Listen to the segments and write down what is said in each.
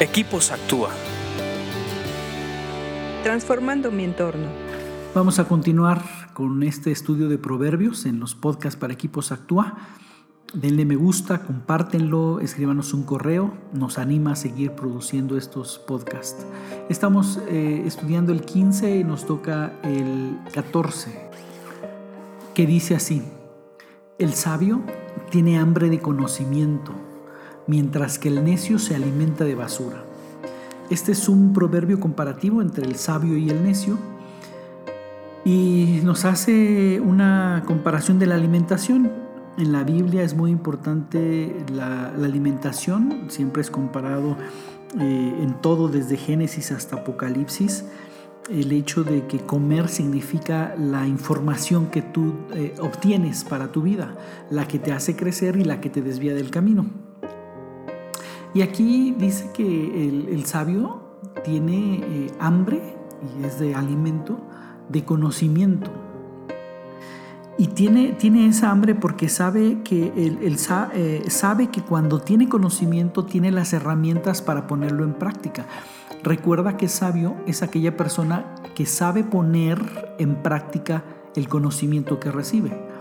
Equipos Actúa. Transformando mi entorno. Vamos a continuar con este estudio de proverbios en los podcasts para Equipos Actúa. Denle me gusta, compártenlo, escríbanos un correo, nos anima a seguir produciendo estos podcasts. Estamos eh, estudiando el 15 y nos toca el 14, que dice así, el sabio tiene hambre de conocimiento mientras que el necio se alimenta de basura. Este es un proverbio comparativo entre el sabio y el necio y nos hace una comparación de la alimentación. En la Biblia es muy importante la, alimentación, siempre es comparado eh, en todo desde Génesis hasta Apocalipsis el hecho de que comer significa la información que tú eh, obtienes para tu vida, la que te hace crecer y la que te desvía del camino. Y aquí dice que el, sabio tiene eh, hambre y es de alimento, de conocimiento. Y tiene, tiene esa hambre porque sabe que, el, eh, sabe que cuando tiene conocimiento tiene las herramientas para ponerlo en práctica. Recuerda que sabio es aquella persona que sabe poner en práctica el conocimiento que recibe.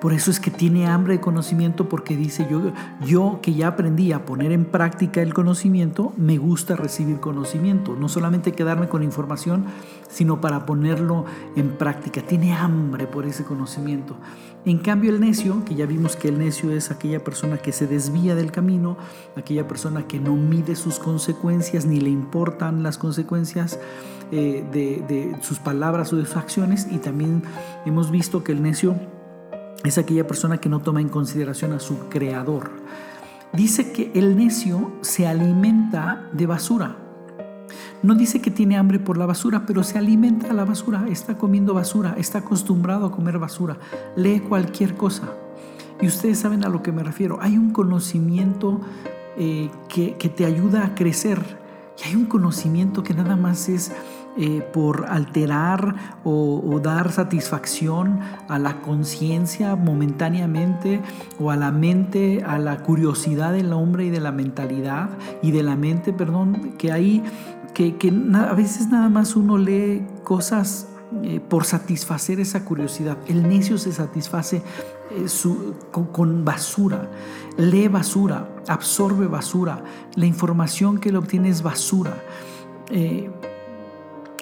Por eso es que tiene hambre de conocimiento porque dice yo, yo que ya aprendí a poner en práctica el conocimiento, me gusta recibir conocimiento. No solamente quedarme con información, sino para ponerlo en práctica. Tiene hambre por ese conocimiento. En cambio el necio, que ya vimos que el necio es aquella persona que se desvía del camino, aquella persona que no mide sus consecuencias ni le importan las consecuencias eh, de, de sus palabras o de sus acciones. Y también hemos visto que el necio es aquella persona que no toma en consideración a su creador. Dice que el necio se alimenta de basura. No dice que tiene hambre por la basura, pero se alimenta de la basura, está comiendo basura, está acostumbrado a comer basura, lee cualquier cosa. Y ustedes saben a lo que me refiero. Hay un conocimiento eh, que, que te ayuda a crecer y hay un conocimiento que nada más es eh, por alterar o, dar satisfacción a la conciencia momentáneamente o a la mente, a la curiosidad del hombre y de la mentalidad y de la mente, perdón, que hay, que, a veces nada más uno lee cosas eh, por satisfacer esa curiosidad. El necio se satisface eh, con, basura, lee basura, absorbe basura, la información que le obtiene es basura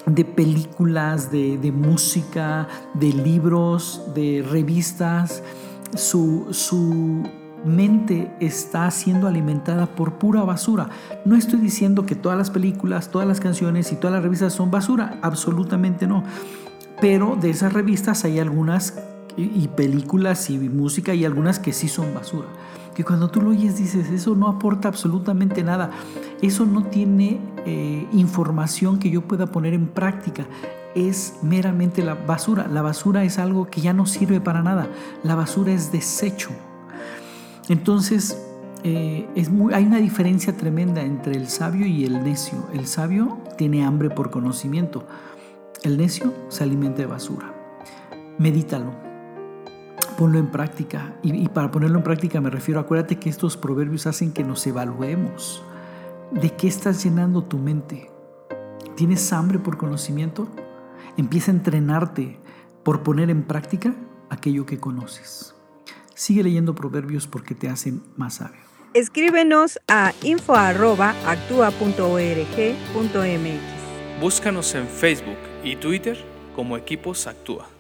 de películas, de, música, de libros, de revistas. Su, su mente está siendo alimentada por pura basura. No estoy diciendo que todas las películas, todas las canciones y todas las revistas son basura, absolutamente no. Pero de esas revistas hay algunas y películas y música y algunas que sí son basura que cuando tú lo oyes dices, eso no aporta absolutamente nada, eso no tiene eh, información que yo pueda poner en práctica, es meramente la basura. La basura es algo que ya no sirve para nada, la basura es desecho. Entonces, eh, es hay una diferencia tremenda entre el sabio y el necio. El sabio tiene hambre por conocimiento, el necio se alimenta de basura. Medítalo ponlo en práctica. Y, para ponerlo en práctica me refiero, acuérdate que estos proverbios hacen que nos evaluemos. ¿De qué estás llenando tu mente? ¿Tienes hambre por conocimiento? Empieza a entrenarte por poner en práctica aquello que conoces. Sigue leyendo proverbios porque te hacen más sabio. Escríbenos a info.actua.org.mx. Búscanos en Facebook y Twitter como Equipos Actúa.